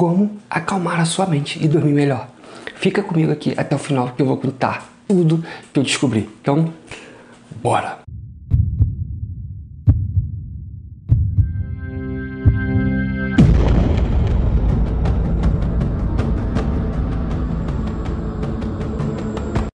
como acalmar a sua mente e dormir melhor. Fica comigo aqui até o final que eu vou contar tudo que eu descobri. Então, bora!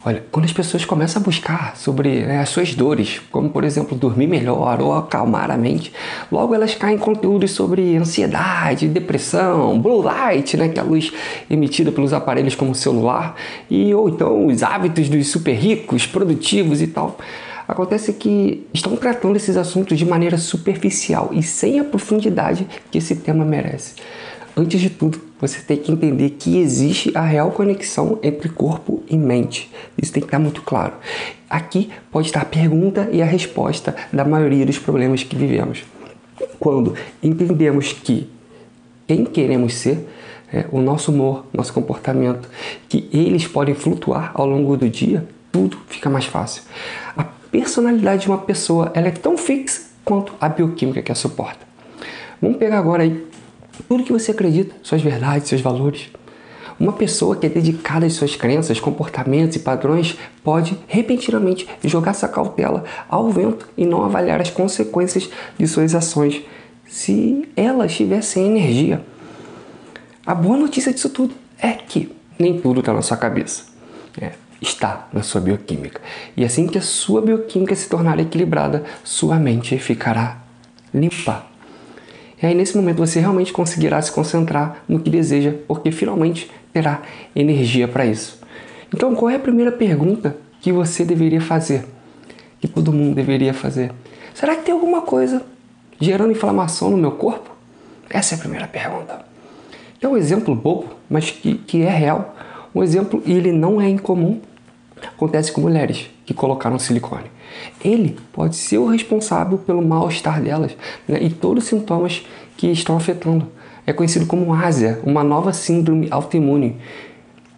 Olha, quando as pessoas começam a buscar sobre né, as suas dores, como por exemplo dormir melhor ou acalmar a mente, logo elas caem em conteúdos sobre ansiedade, depressão, blue light, né, que é a luz emitida pelos aparelhos como o celular, e ou então os hábitos dos super ricos, produtivos e tal. Acontece que estão tratando esses assuntos de maneira superficial e sem a profundidade que esse tema merece. Antes de tudo, você tem que entender que existe a real conexão entre corpo e mente. Isso tem que estar muito claro. Aqui pode estar a pergunta e a resposta da maioria dos problemas que vivemos. Quando entendemos que quem queremos ser, é, o nosso humor, nosso comportamento, que eles podem flutuar ao longo do dia, tudo fica mais fácil. A personalidade de uma pessoa ela é tão fixa quanto a bioquímica que a suporta. Vamos pegar agora aí tudo que você acredita, suas verdades, seus valores. Uma pessoa que é dedicada às suas crenças, comportamentos e padrões pode repentinamente jogar essa cautela ao vento e não avaliar as consequências de suas ações se ela estiver sem energia. A boa notícia disso tudo é que nem tudo está na sua cabeça. É, está na sua bioquímica. E assim que a sua bioquímica se tornar equilibrada, sua mente ficará limpa. E aí, nesse momento, você realmente conseguirá se concentrar no que deseja, porque finalmente terá energia para isso. Então, qual é a primeira pergunta que você deveria fazer? Que todo mundo deveria fazer? Será que tem alguma coisa gerando inflamação no meu corpo? Essa é a primeira pergunta. É um exemplo bobo, mas que, que é real. Um exemplo, e ele não é incomum, acontece com mulheres que colocaram silicone. Ele pode ser o responsável pelo mal-estar delas né, e todos os sintomas que estão afetando. É conhecido como ásia, uma nova síndrome autoimune.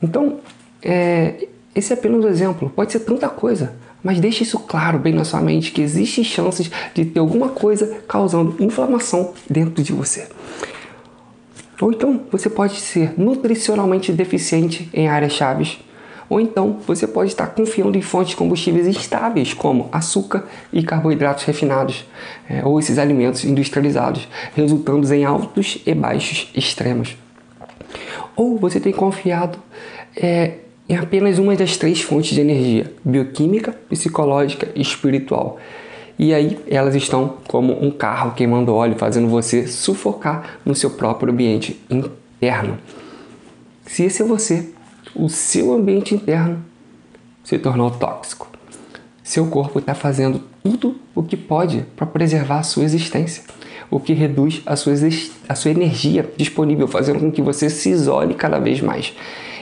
Então, é, esse é apenas um exemplo, pode ser tanta coisa, mas deixe isso claro bem na sua mente que existem chances de ter alguma coisa causando inflamação dentro de você. Ou então você pode ser nutricionalmente deficiente em áreas chaves ou então você pode estar confiando em fontes de combustíveis estáveis, como açúcar e carboidratos refinados, é, ou esses alimentos industrializados, resultando em altos e baixos extremos. Ou você tem confiado é, em apenas uma das três fontes de energia: bioquímica, psicológica e espiritual. E aí elas estão como um carro queimando óleo, fazendo você sufocar no seu próprio ambiente interno. Se esse é você, o seu ambiente interno se tornou tóxico. Seu corpo está fazendo tudo o que pode para preservar a sua existência, o que reduz a sua, a sua energia disponível, fazendo com que você se isole cada vez mais.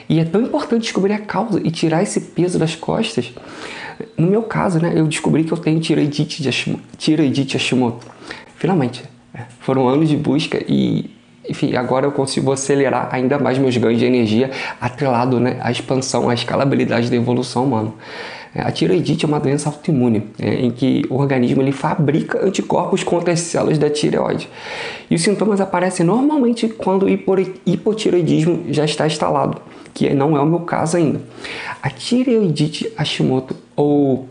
E é tão importante descobrir a causa e tirar esse peso das costas. No meu caso, né, eu descobri que eu tenho tiroidite, de Hashimoto, tiroidite Hashimoto. Finalmente. É, foram anos de busca e enfim, agora eu consigo acelerar ainda mais meus ganhos de energia atrelado né, à expansão, à escalabilidade da evolução humana. É, a tireoidite é uma doença autoimune, é, em que o organismo ele fabrica anticorpos contra as células da tireoide. E os sintomas aparecem normalmente quando o hipotireoidismo já está instalado, que não é o meu caso ainda. A tireoidite Hashimoto, ou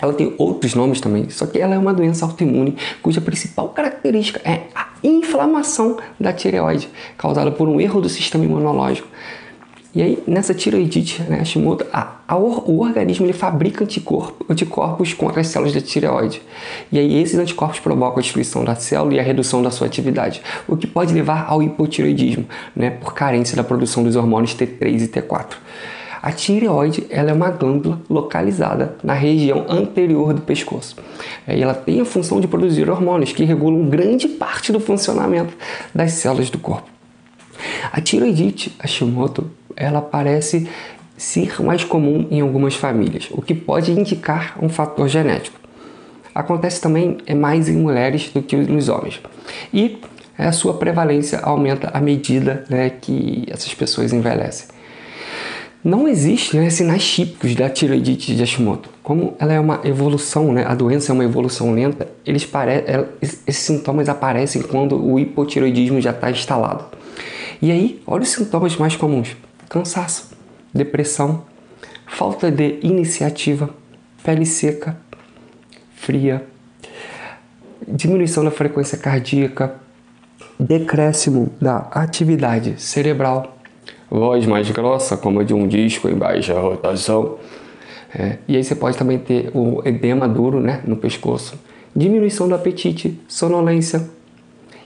ela tem outros nomes também, só que ela é uma doença autoimune cuja principal característica é a inflamação da tireoide, causada por um erro do sistema imunológico. E aí, nessa tireoidite, né, Hashimoto, a, a, o organismo ele fabrica anticorpos, anticorpos contra as células da tireoide. E aí, esses anticorpos provocam a destruição da célula e a redução da sua atividade, o que pode levar ao hipotireoidismo, né, por carência da produção dos hormônios T3 e T4. A tireoide ela é uma glândula localizada na região anterior do pescoço. E ela tem a função de produzir hormônios que regulam grande parte do funcionamento das células do corpo. A tiroidite Hashimoto ela parece ser mais comum em algumas famílias, o que pode indicar um fator genético. Acontece também é mais em mulheres do que nos homens. E a sua prevalência aumenta à medida né, que essas pessoas envelhecem. Não existem né, sinais típicos da tiroidite de Hashimoto. Como ela é uma evolução, né, a doença é uma evolução lenta, eles esses sintomas aparecem quando o hipotiroidismo já está instalado. E aí, olha os sintomas mais comuns: cansaço, depressão, falta de iniciativa, pele seca, fria, diminuição da frequência cardíaca, decréscimo da atividade cerebral, voz mais grossa, como a de um disco em baixa rotação. É, e aí você pode também ter o edema duro né, no pescoço, diminuição do apetite, sonolência.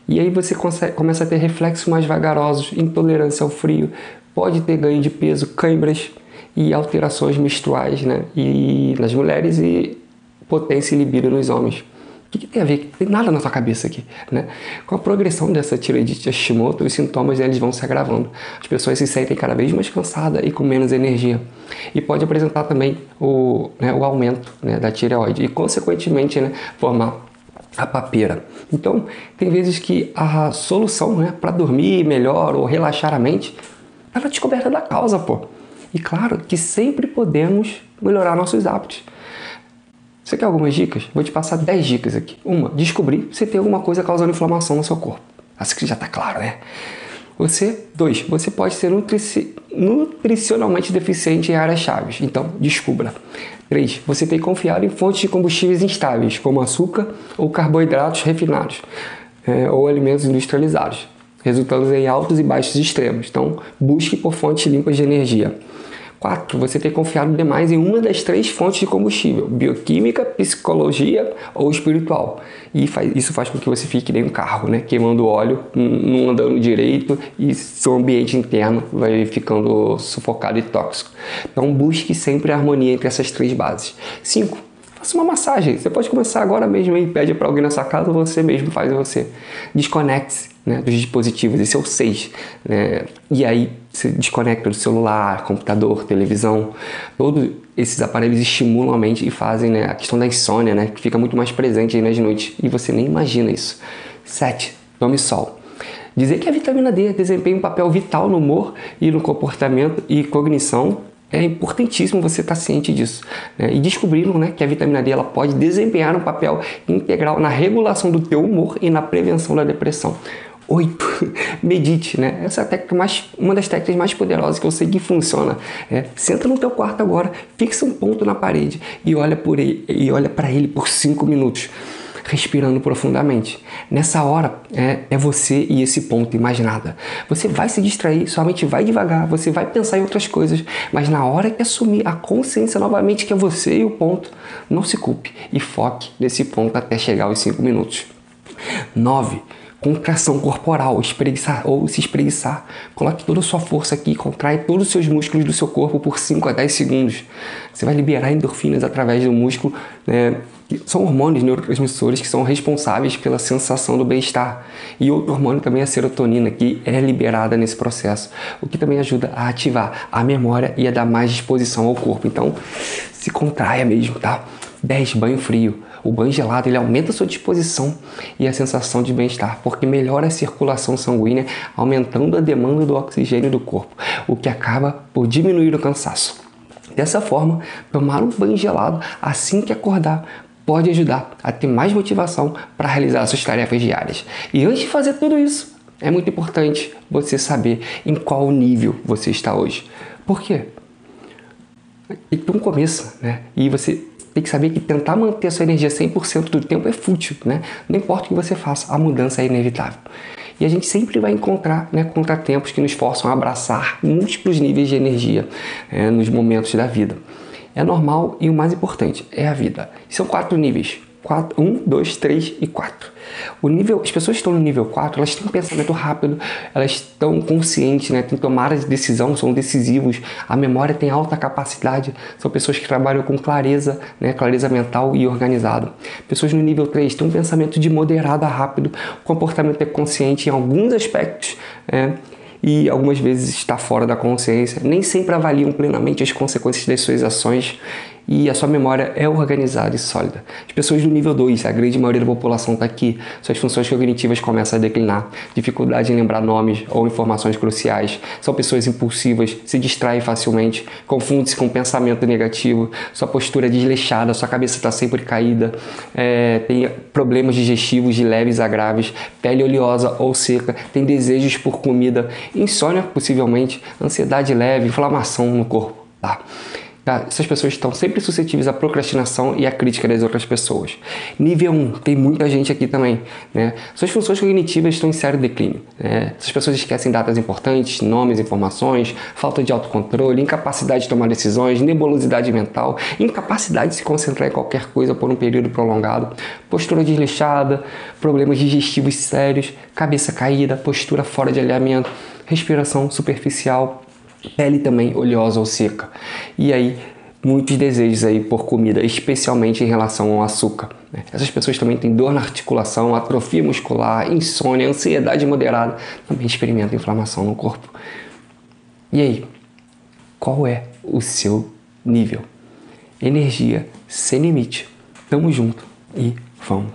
E aí você consegue, começa a ter reflexos mais vagarosos, intolerância ao frio, pode ter ganho de peso, câimbras e alterações menstruais né, e nas mulheres e potência e libido nos homens. O que, que, tem a ver? Tem nada na sua cabeça aqui, né? Com a progressão dessa tireoidite Hashimoto, os sintomas eles vão se agravando. As pessoas se sentem cada vez mais cansadas e com menos energia. E pode apresentar também o, né, o aumento né, da tireoide e, consequentemente, né, formar a papeira. Então, tem vezes que a solução né, para dormir melhor ou relaxar a mente está na descoberta da causa, pô. E claro que sempre podemos melhorar nossos hábitos. Você quer algumas dicas? Vou te passar 10 dicas aqui. Uma, descobrir se tem alguma coisa causando inflamação no seu corpo. Assim que já está claro, né? Você, dois, você pode ser nutrici nutricionalmente deficiente em áreas chaves. Então, descubra. Três, você tem que confiar em fontes de combustíveis instáveis, como açúcar ou carboidratos refinados, é, ou alimentos industrializados, resultando em altos e baixos extremos. Então, busque por fontes limpas de energia. 4. Você ter confiado demais em uma das três fontes de combustível: bioquímica, psicologia ou espiritual. E faz, isso faz com que você fique nem um carro, né? queimando óleo, não andando direito e seu ambiente interno vai ficando sufocado e tóxico. Então, busque sempre a harmonia entre essas três bases. 5 Faça uma massagem. Você pode começar agora mesmo e pede para alguém na sua casa ou você mesmo faz você. Desconecte-se né, dos dispositivos, esse é o 6. Né? E aí você desconecta do celular, computador, televisão. Todos esses aparelhos estimulam a mente e fazem né, a questão da insônia, né, que fica muito mais presente aí nas noites. E você nem imagina isso. 7. Tome sol. Dizer que a vitamina D desempenha um papel vital no humor e no comportamento e cognição é importantíssimo você estar ciente disso. Né? E descobriram né, que a vitamina D ela pode desempenhar um papel integral na regulação do teu humor e na prevenção da depressão. 8. Medite, né? Essa é a técnica mais, uma das técnicas mais poderosas que eu sei que funciona. É, senta no teu quarto agora, fixa um ponto na parede e olha ele, e olha para ele por 5 minutos respirando profundamente. Nessa hora é, é você e esse ponto e mais nada. Você vai se distrair, sua mente vai devagar, você vai pensar em outras coisas, mas na hora que assumir a consciência novamente que é você e o ponto, não se culpe e foque nesse ponto até chegar aos 5 minutos. 9 contração corporal, espreguiçar ou se espreguiçar. Coloque toda a sua força aqui, contrai todos os seus músculos do seu corpo por 5 a 10 segundos. Você vai liberar endorfinas através do músculo, né? São hormônios neurotransmissores que são responsáveis pela sensação do bem-estar. E outro hormônio também é a serotonina, que é liberada nesse processo, o que também ajuda a ativar a memória e a dar mais disposição ao corpo. Então, se contraia mesmo, tá? 10. Banho frio. O banho gelado ele aumenta a sua disposição e a sensação de bem-estar, porque melhora a circulação sanguínea, aumentando a demanda do oxigênio do corpo, o que acaba por diminuir o cansaço. Dessa forma, tomar um banho gelado assim que acordar pode ajudar a ter mais motivação para realizar suas tarefas diárias. E antes de fazer tudo isso, é muito importante você saber em qual nível você está hoje. Por quê? Tem um começo, né? E você tem que saber que tentar manter a sua energia 100% do tempo é fútil, né? Não importa o que você faça, a mudança é inevitável. E a gente sempre vai encontrar né, contratempos que nos forçam a abraçar múltiplos níveis de energia é, nos momentos da vida. É normal e o mais importante é a vida. São quatro níveis: 4, 1, 2, 3 e 4. O nível, as pessoas que estão no nível 4, elas têm um pensamento rápido, elas estão conscientes, né? têm tomada de decisão, são decisivos, a memória tem alta capacidade, são pessoas que trabalham com clareza, né? clareza mental e organizado. Pessoas no nível 3 têm um pensamento de moderado a rápido, o comportamento é consciente em alguns aspectos, é, e algumas vezes está fora da consciência, nem sempre avaliam plenamente as consequências das suas ações e a sua memória é organizada e sólida. As pessoas do nível 2, a grande maioria da população está aqui, suas funções cognitivas começam a declinar, dificuldade em lembrar nomes ou informações cruciais, são pessoas impulsivas, se distraem facilmente, confundem-se com pensamento negativo, sua postura é desleixada, sua cabeça está sempre caída, é, tem problemas digestivos de leves a graves, pele oleosa ou seca, tem desejos por comida, insônia possivelmente, ansiedade leve, inflamação no corpo. Tá? Tá? Essas pessoas estão sempre suscetíveis à procrastinação e à crítica das outras pessoas. Nível 1, tem muita gente aqui também. Né? Suas funções cognitivas estão em sério declínio. Né? Essas pessoas esquecem datas importantes, nomes, informações, falta de autocontrole, incapacidade de tomar decisões, nebulosidade mental, incapacidade de se concentrar em qualquer coisa por um período prolongado, postura desleixada, problemas digestivos sérios, cabeça caída, postura fora de alinhamento, respiração superficial, pele também oleosa ou seca. E aí, muitos desejos aí por comida, especialmente em relação ao açúcar. Né? Essas pessoas também têm dor na articulação, atrofia muscular, insônia, ansiedade moderada, também experimentam inflamação no corpo. E aí, qual é o seu nível? Energia sem limite. Tamo junto e vamos